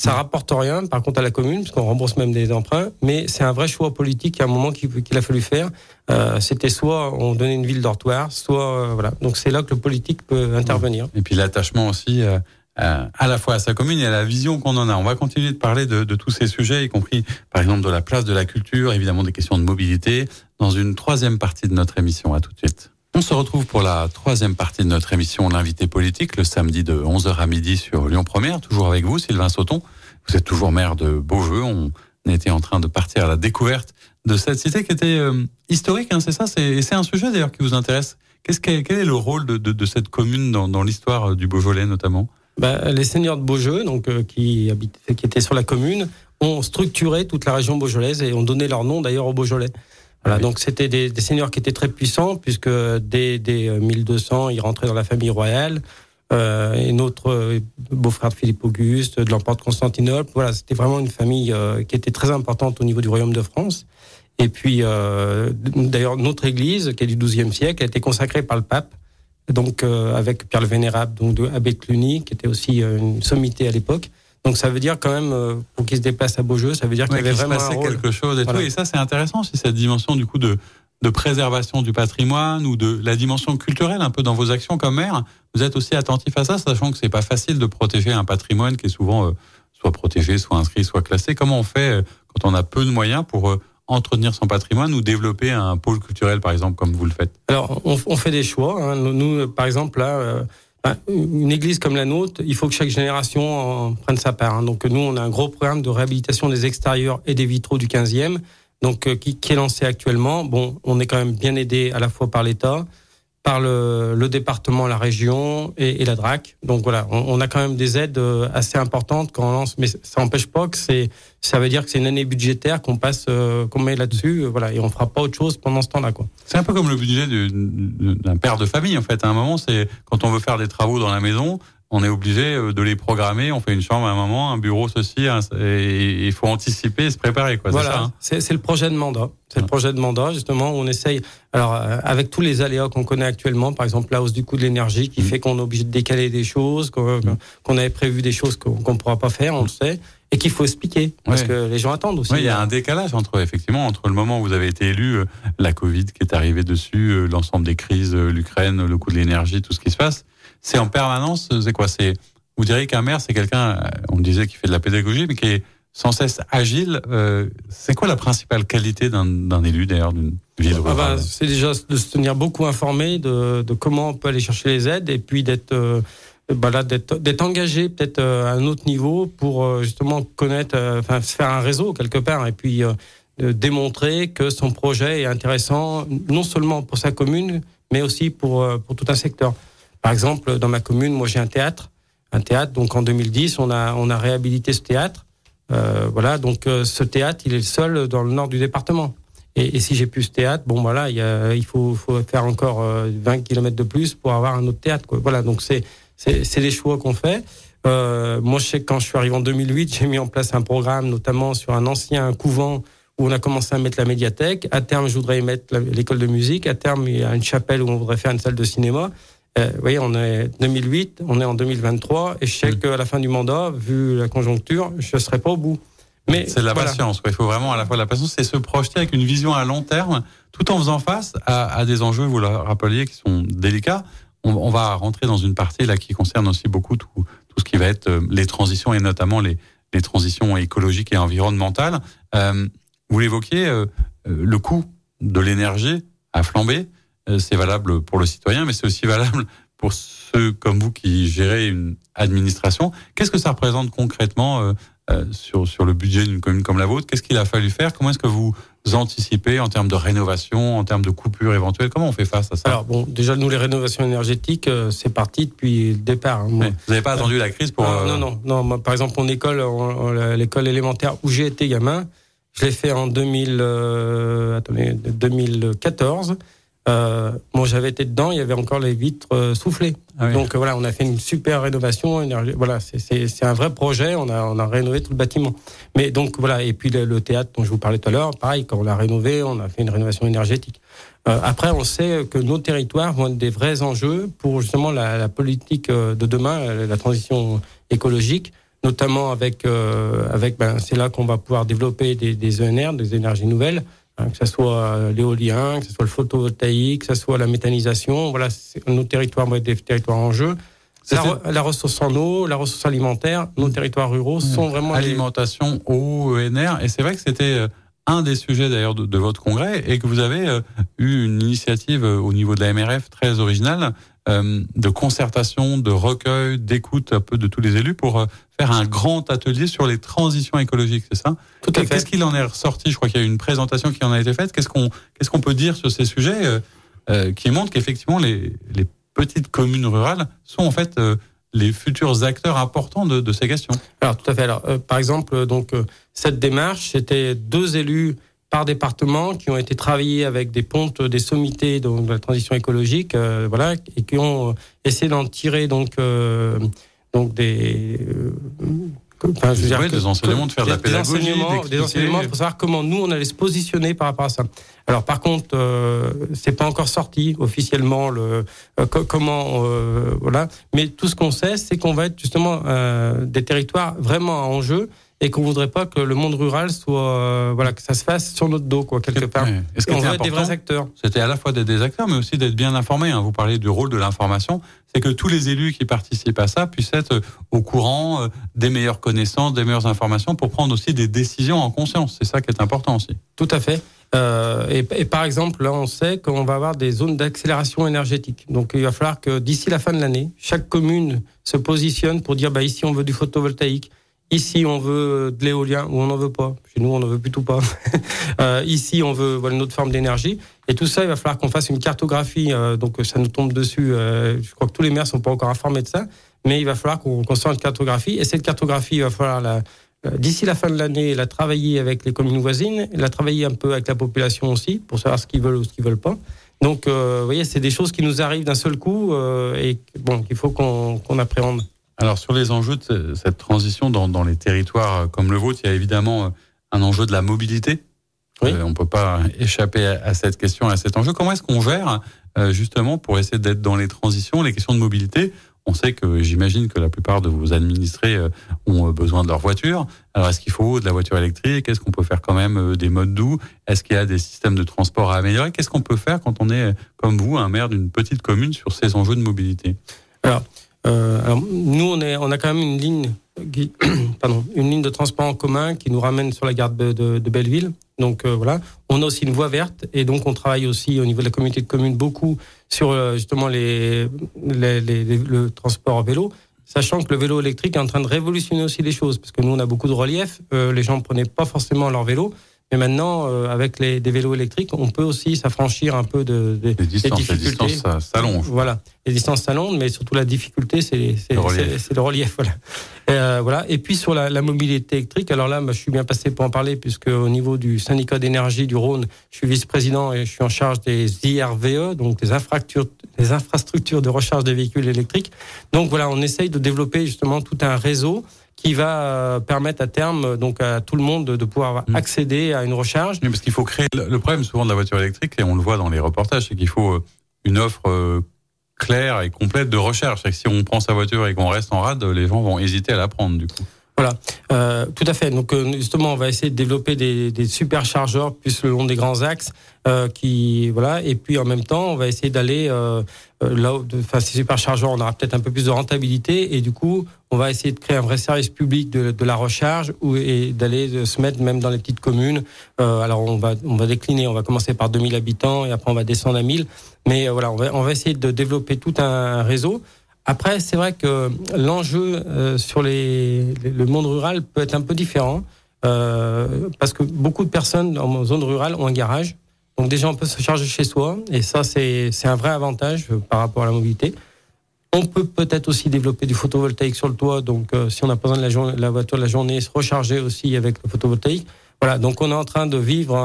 Ça rapporte rien, par contre, à la commune, puisqu'on rembourse même des emprunts. Mais c'est un vrai choix politique à un moment qu'il a fallu faire. Euh, C'était soit on donnait une ville dortoir, soit euh, voilà. Donc c'est là que le politique peut intervenir. Et puis l'attachement aussi. Euh, à la fois à sa commune et à la vision qu'on en a. On va continuer de parler de, de, tous ces sujets, y compris par exemple de la place de la culture, évidemment des questions de mobilité, dans une troisième partie de notre émission. À tout de suite. On se retrouve pour la troisième partie de notre émission L'invité politique, le samedi de 11h à midi sur Lyon Première, toujours avec vous, Sylvain Sauton. Vous êtes toujours maire de Beaujeu. On était en train de partir à la découverte de cette cité qui était euh, historique, hein, c'est ça? Et c'est un sujet d'ailleurs qui vous intéresse. Qu'est-ce quel est le rôle de, cette commune dans, l'histoire du Beaujolais notamment? Bah, Les seigneurs de Beaujeu, donc, euh, qui, habitaient, qui étaient sur la commune, ont structuré toute la région beaujolaise et ont donné leur nom d'ailleurs au Beaujolais. Voilà, donc c'était des, des, seigneurs qui étaient très puissants puisque dès, dès 1200 euh, ils rentraient dans la famille royale. Euh, et notre euh, beau-frère Philippe Auguste, de l'empereur de Constantinople. Voilà, c'était vraiment une famille euh, qui était très importante au niveau du royaume de France. Et puis, euh, d'ailleurs, notre église, qui est du XIIe siècle, a été consacrée par le pape donc avec Pierre le Vénérable, donc de Abbé Cluny, qui était aussi une sommité à l'époque. Donc ça veut dire quand même, pour qu'il se déplace à Beaujeu, ça veut dire qu'il y avait vraiment un rôle. quelque chose et tout. Et ça, c'est intéressant aussi, cette dimension du coup de, de préservation du patrimoine ou de la dimension culturelle un peu dans vos actions comme maire. Vous êtes aussi attentif à ça, sachant que c'est pas facile de protéger un patrimoine qui est souvent euh, soit protégé, soit inscrit, soit classé. Comment on fait euh, quand on a peu de moyens pour euh, entretenir son patrimoine ou développer un pôle culturel, par exemple, comme vous le faites? Alors, on, on fait des choix. Hein. Nous, par exemple, là, une église comme la nôtre, il faut que chaque génération prenne sa part. Hein. Donc, nous, on a un gros programme de réhabilitation des extérieurs et des vitraux du 15e donc euh, qui, qui, est lancé actuellement. Bon, on est quand même bien aidé à la fois par l'État, par le, le, département, la région et, et la DRAC. Donc voilà, on, on, a quand même des aides euh, assez importantes quand on lance, mais ça n'empêche pas que c'est, ça veut dire que c'est une année budgétaire qu'on passe, euh, qu'on met là-dessus, voilà, et on fera pas autre chose pendant ce temps-là, quoi. C'est un peu comme le budget d'un père de famille, en fait. À un moment, c'est quand on veut faire des travaux dans la maison, on est obligé euh, de les programmer. On fait une chambre à un moment, un bureau, ceci, et il faut anticiper et se préparer. Quoi, voilà, hein c'est le projet de mandat. C'est le projet de mandat, justement, où on essaye, alors euh, avec tous les aléas qu'on connaît actuellement, par exemple la hausse du coût de l'énergie qui mmh. fait qu'on est obligé de décaler des choses, qu'on mmh. avait prévu des choses qu'on ne pourra pas faire, on le sait, et qu'il faut expliquer, parce que les gens attendent aussi. Il y a un décalage entre, effectivement, entre le moment où vous avez été élu, euh, la Covid qui est arrivée dessus, l'ensemble des crises, l'Ukraine, le coût de l'énergie, tout ce qui se passe, c'est en permanence. C'est quoi? C'est vous diriez qu'un maire, c'est quelqu'un, euh, on disait, qui fait de la pédagogie, mais qui est sans cesse agile. Euh, c'est quoi la principale qualité d'un élu, d'ailleurs, d'une ville ah bah, C'est déjà de se tenir beaucoup informé de, de, comment on peut aller chercher les aides et puis d'être euh, bah d'être engagé peut-être à un autre niveau pour justement connaître, enfin se faire un réseau quelque part et puis de démontrer que son projet est intéressant non seulement pour sa commune mais aussi pour pour tout un secteur. Par exemple, dans ma commune, moi j'ai un théâtre, un théâtre. Donc en 2010, on a on a réhabilité ce théâtre. Euh, voilà, donc euh, ce théâtre, il est le seul dans le nord du département. Et, si j'ai plus ce théâtre, bon voilà, il, y a, il faut, faut faire encore 20 euh, kilomètres de plus pour avoir un autre théâtre. Quoi. Voilà, donc c'est c'est les choix qu'on fait. Euh, moi, je sais que quand je suis arrivé en 2008, j'ai mis en place un programme, notamment sur un ancien couvent où on a commencé à mettre la médiathèque. À terme, je voudrais y mettre l'école de musique. À terme, il y a une chapelle où on voudrait faire une salle de cinéma. Euh, vous voyez, on est 2008, on est en 2023, et je sais mm. qu'à la fin du mandat, vu la conjoncture, je ne serai pas au bout. Mais c'est de la patience. Il faut vraiment à la fois de la patience, c'est se projeter avec une vision à long terme, tout en faisant face à, des enjeux, vous le rappeliez, qui sont délicats. On, va rentrer dans une partie là qui concerne aussi beaucoup tout, tout ce qui va être euh, les transitions et notamment les, les transitions écologiques et environnementales. Euh, vous l'évoquiez, euh, le coût de l'énergie a flambé. Euh, c'est valable pour le citoyen, mais c'est aussi valable pour ceux comme vous qui gérez une administration. Qu'est-ce que ça représente concrètement euh, euh, sur, sur le budget d'une commune comme la vôtre? Qu'est-ce qu'il a fallu faire? Comment est-ce que vous anticipez en termes de rénovation, en termes de coupures éventuelles Comment on fait face à ça? Alors bon, déjà nous les rénovations énergétiques, c'est parti depuis le départ. Hein. vous n'avez pas attendu la crise pour Non, non, non. Moi, par exemple, mon école, l'école élémentaire où j'ai été gamin, je l'ai fait en 2000, attendez, 2014. Euh, moi, j'avais été dedans, il y avait encore les vitres euh, soufflées. Ah Donc voilà, on a fait une super rénovation. Voilà, c'est un vrai projet. On a, on a rénové tout le bâtiment. Mais donc voilà, et puis le, théâtre dont je vous parlais tout à l'heure, pareil, quand on l'a rénové, on a fait une rénovation énergétique. Euh, après, on sait que nos territoires vont être des vrais enjeux pour justement la, la politique euh, de demain, la transition écologique notamment avec avec ben, c'est là qu'on va pouvoir développer des, des ENR, des énergies nouvelles. Hein, que ce soit l'éolien, que ce soit le photovoltaïque, que ce soit la méthanisation. Voilà, nos territoires vont être des territoires en jeu. La, ressource en eau, la ressource alimentaire, nos mmh. territoires ruraux mmh. sont vraiment alimentation, eau, ENR. Et c'est vrai que c'était euh, un des sujets d'ailleurs de, votre congrès et que vous avez euh, eu une initiative euh, au niveau de la MRF très originale euh, de concertation, de recueil, d'écoute un peu de tous les élus pour euh, faire un grand atelier sur les transitions écologiques, c'est ça? Tout à fait. Qu'est-ce qu'il en est ressorti? Je crois qu'il y a eu une présentation qui en a été faite. Qu'est-ce qu'on qu'est-ce qu'on peut dire sur ces sujets euh, qui montrent qu'effectivement les, les petites communes rurales sont en fait les futurs acteurs importants de, de, ces questions? Alors tout à fait. Alors par exemple, donc cette démarche, c'était deux élus par département qui ont été travaillés avec des pontes, des sommités de, la transition écologique, euh, voilà, et qui ont euh, essayé d'en tirer donc euh, donc des Enfin, je veux dire, des enseignements, de faire de la pédagogie, des enseignements, des enseignements pour savoir comment nous on allait se positionner par rapport à ça. Alors par contre, euh, c'est pas encore sorti officiellement le euh, comment euh, voilà, mais tout ce qu'on sait, c'est qu'on va être justement euh, des territoires vraiment en jeu et qu'on voudrait pas que le monde rural soit euh, voilà que ça se fasse sur notre dos quoi quelque part. Est-ce qu'on veut être des vrais acteurs C'était à la fois d'être des acteurs mais aussi d'être bien informés. Hein. Vous parlez du rôle de l'information, c'est que tous les élus qui participent à ça puissent être au courant euh, des meilleures connaissances, des meilleures informations pour prendre aussi des décisions en conscience. C'est ça qui est important aussi. Tout à fait. Euh, et, et, par exemple, là, on sait qu'on va avoir des zones d'accélération énergétique. Donc, il va falloir que d'ici la fin de l'année, chaque commune se positionne pour dire, bah, ici, on veut du photovoltaïque, Ici, on veut de l'éolien ou on n'en veut pas. Chez nous, on n'en veut plutôt pas. euh, ici, on veut voilà, une autre forme d'énergie. Et tout ça, il va falloir qu'on fasse une cartographie. Euh, donc, ça nous tombe dessus. Euh, je crois que tous les maires sont pas encore informés de ça. Mais il va falloir qu'on qu sorte une cartographie. Et cette cartographie, il va falloir la, euh, d'ici la fin de l'année, la travailler avec les communes voisines, la travailler un peu avec la population aussi, pour savoir ce qu'ils veulent ou ce qu'ils veulent pas. Donc, vous voyez, c'est des choses qui nous arrivent d'un seul coup et bon, qu'il faut qu'on qu appréhende. Alors sur les enjeux de cette transition dans, dans, les territoires euh, comme le vôtre, il y a évidemment euh, un enjeu de la mobilité. Oui. Euh, on ne peut pas échapper à, à, cette question, à cet enjeu. Comment est-ce qu'on gère euh, justement pour essayer d'être dans les transitions, les questions de mobilité? On sait que j'imagine que la plupart de vos administrés ont besoin de leur voiture. Alors est-ce qu'il faut de la voiture électrique? Est-ce qu'on peut faire quand même des modes doux? Est-ce qu'il y a des systèmes de transport à améliorer? Qu'est-ce qu'on peut faire quand on est comme vous, un maire d'une petite commune, sur ces enjeux de mobilité? Alors, alors, nous, on, est, on a quand même une ligne, pardon, une ligne de transport en commun qui nous ramène sur la gare de, de, de Belleville. Donc euh, voilà, on a aussi une voie verte et donc on travaille aussi au niveau de la communauté de communes beaucoup sur euh, justement les, les, les, le transport en vélo, sachant que le vélo électrique est en train de révolutionner aussi les choses parce que nous on a beaucoup de relief, euh, les gens ne prenaient pas forcément leur vélo. Mais maintenant, euh, avec les, des vélos électriques, on peut aussi s'affranchir un peu de, de les distances, des difficultés. Les distances s'allongent. Voilà, les distances s'allongent, mais surtout la difficulté, c'est le, le relief. Voilà. Euh, voilà. Et puis sur la, la, mobilité électrique, alors là, moi, je suis bien passé pour en parler, puisque au niveau du syndicat d'énergie du Rhône, je suis vice-président et je suis en charge des IRVE, donc des infrastructures, des infrastructures de recharge des véhicules électriques. Donc voilà, on essaye de développer justement tout un réseau qui va euh, permettre à terme donc à tout le monde de, pouvoir mmh. accéder à une recharge. Oui, parce qu'il faut créer le problème souvent de la voiture électrique et on le voit dans les reportages, c'est qu'il faut euh, une offre euh, claire et complète de que si on prend sa voiture et qu'on reste en rade, les gens vont hésiter à la prendre du coup. Voilà, euh, tout à fait. Donc justement, on va essayer de développer des, des superchargeurs plus le long des grands axes, euh, qui voilà. Et puis en même temps, on va essayer d'aller euh, là, enfin ces superchargeurs, on aura peut-être un peu plus de rentabilité et du coup, on va essayer de créer un vrai service public de, de la recharge ou, et d'aller se mettre même dans les petites communes. Euh, alors on va on va décliner, on va commencer par 2000 habitants et après on va descendre à 1000. Mais voilà, on va on va essayer de développer tout un réseau. Après, c'est vrai que l'enjeu euh, sur les, le monde rural peut être un peu différent euh, parce que beaucoup de personnes en zone rurale ont un garage. Donc déjà, on peut se charger chez soi et ça, c'est un vrai avantage par rapport à la mobilité. On peut peut-être aussi développer du photovoltaïque sur le toit. Donc, euh, si on a besoin de la, voiture de la journée, se recharger aussi avec le photovoltaïque. Voilà, donc on est en train de vivre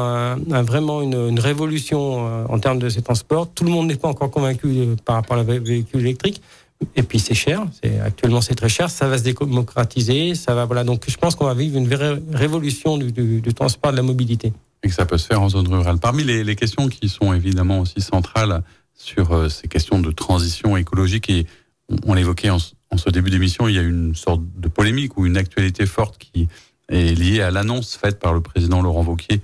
vraiment une, révolution euh, en termes de ces transports. Tout le monde n'est pas encore convaincu euh, par rapport à la véhicule électrique, et puis c'est cher. Actuellement c'est très cher. Ça va se démocratiser. Ça va voilà. Donc je pense qu'on va vivre une vraie révolution du, du, transport de la mobilité. Et que ça peut se faire en zone rurale. Parmi les, les questions qui sont évidemment aussi centrales sur euh, ces questions de transition écologique et on, on l'évoquait en, en, ce début d'émission, il y a une sorte de polémique ou une actualité forte qui est liée à l'annonce faite par le président Laurent Wauquiez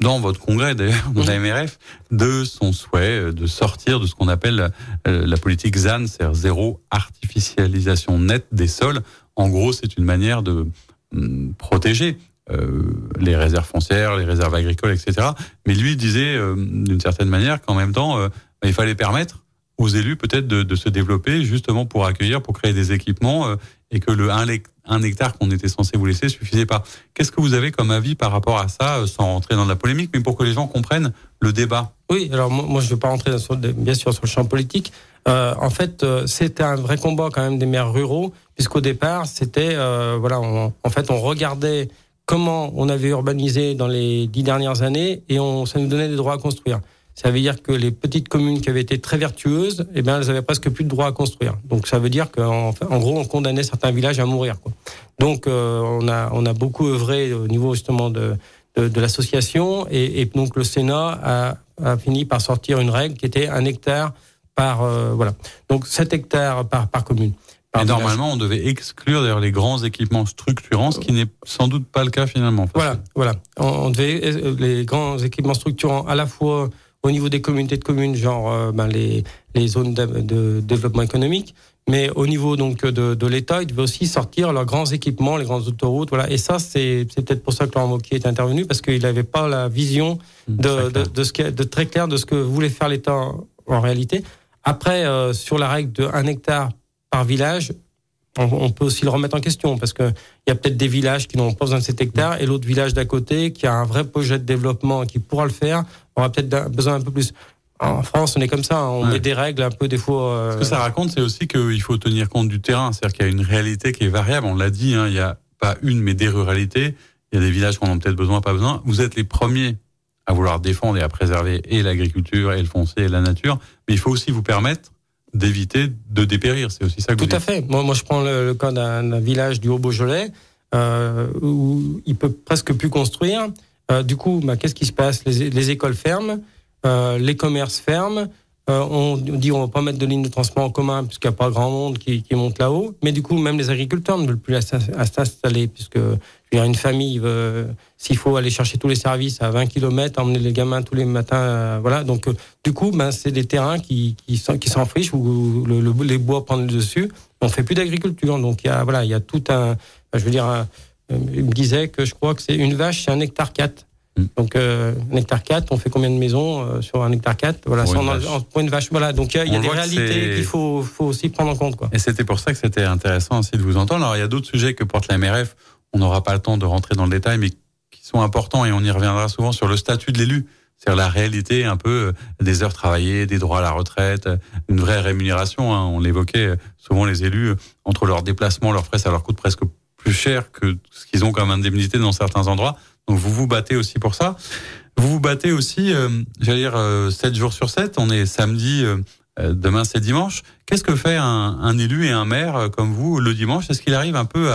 dans votre congrès d'ailleurs, de la MRF, de son souhait de sortir de ce qu'on appelle euh, la politique ZAN, c'est-à-dire zéro artificialisation nette des sols. En gros, c'est une manière de hum, protéger euh, les réserves foncières, les réserves agricoles, etc. Mais lui disait euh, d'une certaine manière qu'en même temps, euh, il fallait permettre aux élus peut-être de, se développer justement pour accueillir, pour créer des équipements euh, et que le 1 un hectare qu'on était censé vous laisser suffisait pas. Qu'est-ce que vous avez comme avis par rapport à ça, euh, sans rentrer dans la polémique, mais pour que les gens comprennent le débat? Oui, alors moi, je ne veux pas rentrer dans, bien sûr sur le champ politique. Euh, en fait, euh, c'était un vrai combat quand même des maires ruraux, puisqu'au départ, c'était euh, voilà, en fait, on regardait comment on avait urbanisé dans les dix dernières années et on, ça nous donnait des droits à construire. Ça veut dire que les petites communes qui avaient été très vertueuses, eh bien, elles avaient presque plus de droits à construire. Donc, ça veut dire qu'en en gros, on condamnait certains villages à mourir. Quoi. Donc on a on a beaucoup œuvré au niveau justement de de, l'association et, donc le Sénat a, a, fini par sortir une règle qui était un hectare par voilà. Donc 7 hectares par par commune. Et normalement, on devait exclure d'ailleurs les grands équipements structurants, ce qui n'est sans doute pas le cas finalement. Voilà, voilà. On, devait les grands équipements structurants à la fois au niveau des communautés de communes, genre euh, ben, les, les zones de, développement économique, mais au niveau donc de, de l'État, ils devaient aussi sortir leurs grands équipements, les grandes autoroutes, voilà. Et ça, c'est peut-être pour ça que Laurent Wauquiez est intervenu parce qu'il n'avait pas la vision de, de, de, ce qui, de très clair de ce que voulait faire l'État en réalité. Après, euh, sur la règle de 1 hectare par village, on, peut aussi le remettre en question parce que il y a peut-être des villages qui n'ont pas besoin de cet hectare et l'autre village d'à côté qui a un vrai projet de développement qui pourra le faire aura peut-être besoin un peu plus. En France, on est comme ça, on met des règles un peu des fois. Euh, Ce que ça raconte, c'est aussi qu'il faut tenir compte du terrain, c'est-à-dire qu'il y a une réalité qui est variable. On l'a dit, hein, il n'y a pas une mais des ruralités. Il y a des villages qui en ont peut-être besoin, pas besoin. Vous êtes les premiers à vouloir défendre et à préserver et l'agriculture et le foncier et la nature, mais il faut aussi vous permettre d'éviter de dépérir. C'est aussi ça que Tout à fait. Moi, moi, je prends le, cas d'un village du Haut-Beaujolais euh, où il peut presque plus construire. Euh, du coup, bah, qu'est-ce qui se passe? Les, les, écoles ferment, euh, les commerces ferment. Euh, on dit on va pas mettre de lignes de transport en commun puisqu'il n'y a pas grand monde qui, monte là-haut. Mais du coup, même les agriculteurs ne veulent plus s'installer puisque je une famille, s'il faut aller chercher tous les services à 20 km, emmener les gamins tous les matins, euh, voilà. Donc, euh, du coup, ben, c'est des terrains qui, qui, s'enfrichent où le, les bois prennent le dessus. On fait plus d'agriculture. Donc, il y a, voilà, il y a tout un, je veux dire, il me disait que je crois que c'est une vache, c'est un hectare 4. Mm. Donc, euh, un hectare 4, on fait combien de maisons sur un hectare 4 Voilà, pour une, en, une vache. Voilà, donc il y a, des réalités qu'il faut, faut aussi prendre en compte. Quoi. Et c'était pour ça que c'était intéressant aussi de vous entendre. Alors, il y a d'autres sujets que porte la MRF on n'aura pas le temps de rentrer dans le détail, mais qui sont importants et on y reviendra souvent sur le statut de l'élu. C'est-à-dire la réalité un peu euh, des heures travaillées, des droits à la retraite, euh, une vraie rémunération. Hein. On l'évoquait, euh, souvent les élus, entre leurs déplacements, leurs frais, ça leur coûte presque plus cher que ce qu'ils ont comme indemnité dans certains endroits. Donc vous vous battez aussi pour ça. Vous vous battez aussi, j'allais dire, 7 jours sur 7. On est samedi, demain c'est dimanche. Qu'est-ce que fait un, élu et un maire comme vous le dimanche? Est-ce qu'il arrive un peu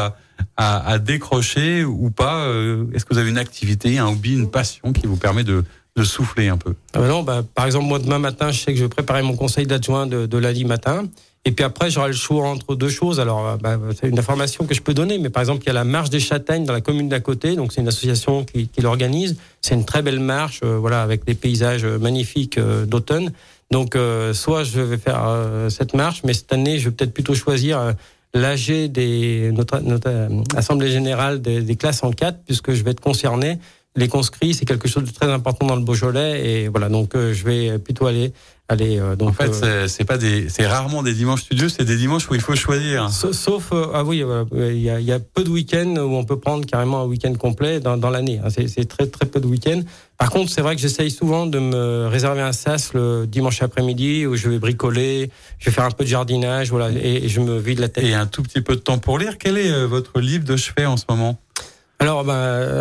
à, décrocher ou pas? Euh, Est-ce que vous avez une activité, un hobby, une passion qui vous permet de, souffler un peu? Ah bah non, bah, Par exemple, moi, demain matin, je sais que je vais préparer mon conseil d'adjoint de, de lundi matin. Et puis après, j'aurai le choix entre deux choses. Alors, euh, bah, c'est une information que je peux donner, mais par exemple, il y a la marche des châtaignes dans la commune d'à côté. Donc, c'est une association qui, qui l'organise. C'est une très belle marche, euh, voilà, avec des paysages magnifiques d'automne. Donc, soit je vais faire cette marche, mais cette année, je vais peut-être plutôt choisir l'AG des notre, notre euh, assemblée générale des, des, classes en 4 puisque je vais être concerné. Les conscrits, c'est quelque chose de très important dans le Beaujolais et voilà donc euh, je vais plutôt aller Euh, donc, en fait, c'est pas des, c'est rarement des dimanches studieux, c'est des dimanches où il faut choisir. Sauf, ah oui, il y a, y a, peu de week-ends où on peut prendre carrément un week-end complet dans, dans l'année. Hein. C'est très très peu de week-ends. Par contre, c'est vrai que j'essaye souvent de me réserver un sas le dimanche après-midi où je vais bricoler, je vais faire un peu de jardinage, voilà, et, je me vide la tête. Et un tout petit peu de temps pour lire. Quel est euh, votre livre de chevet en ce moment? Alors, ben,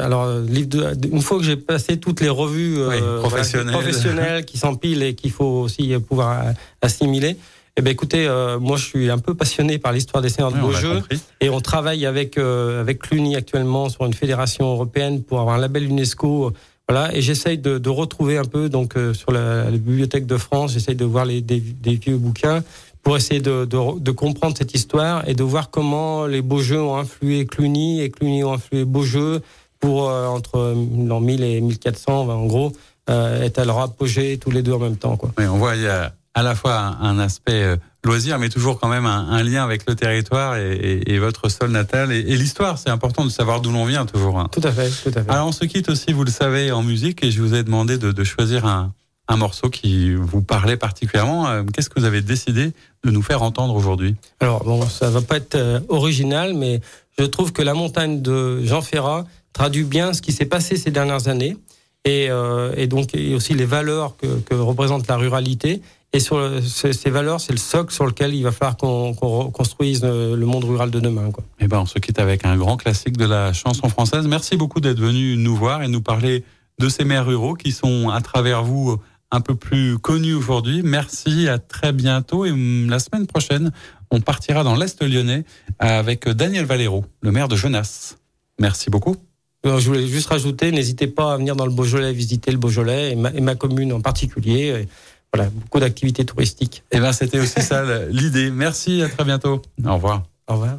alors livre de, une fois que j'ai passé toutes les revues euh, professionnelles. professionnelles qui s'empilent et qu'il faut aussi pouvoir assimiler, eh ben écoutez, euh, moi je suis un peu passionné par l'histoire des seigneurs de Beaujeu et on travaille avec avec l'UNI actuellement sur une fédération européenne pour avoir un label UNESCO voilà, et j'essaye de, de, retrouver un peu donc euh, sur la, bibliothèque de France, j'essaye de voir les, des, des, vieux bouquins pour essayer de, de, de, comprendre cette histoire et de voir comment les beaux jeux ont influé Cluny et Cluny ont influé Beaujeu pour euh, entre l'an 1000 et 1400, en gros, euh, être à leur apogée tous les deux en même temps. Quoi. Oui, on voit il y a à la fois un, aspect euh, loisir, mais toujours quand même un, lien avec le territoire et, votre sol natal et, l'histoire. C'est important de savoir d'où l'on vient toujours. Hein. Tout à fait, tout à fait. Alors on se quitte aussi, vous le savez, en musique et je vous ai demandé de, choisir un, morceau qui vous parlait particulièrement. Euh, qu'est-ce que vous avez décidé de nous faire entendre aujourd'hui? Alors bon, ça va pas être euh, original, mais je trouve que la montagne de Jean Ferrat traduit bien ce qui s'est passé ces dernières années et, et donc et aussi les valeurs que, que représente la ruralité et sur ces, valeurs, c'est le socle sur lequel il va falloir qu'on construise le monde rural de demain. Quoi. Eh ben, on se quitte avec un grand classique de la chanson française. Merci beaucoup d'être venu nous voir et nous parler de ces maires ruraux qui sont à travers vous un peu plus connus aujourd'hui. Merci, à très bientôt et la semaine prochaine, On partira dans l'Est lyonnais avec Daniel Valero, le maire de Genasse. Merci beaucoup. Je voulais juste rajouter, n'hésitez pas à venir dans le Beaujolais, visiter le Beaujolais et ma, et ma commune en particulier. Voilà, beaucoup d'activités touristiques. Et eh ben, c'était aussi ça l'idée. Merci, à très bientôt. Au revoir. Au revoir.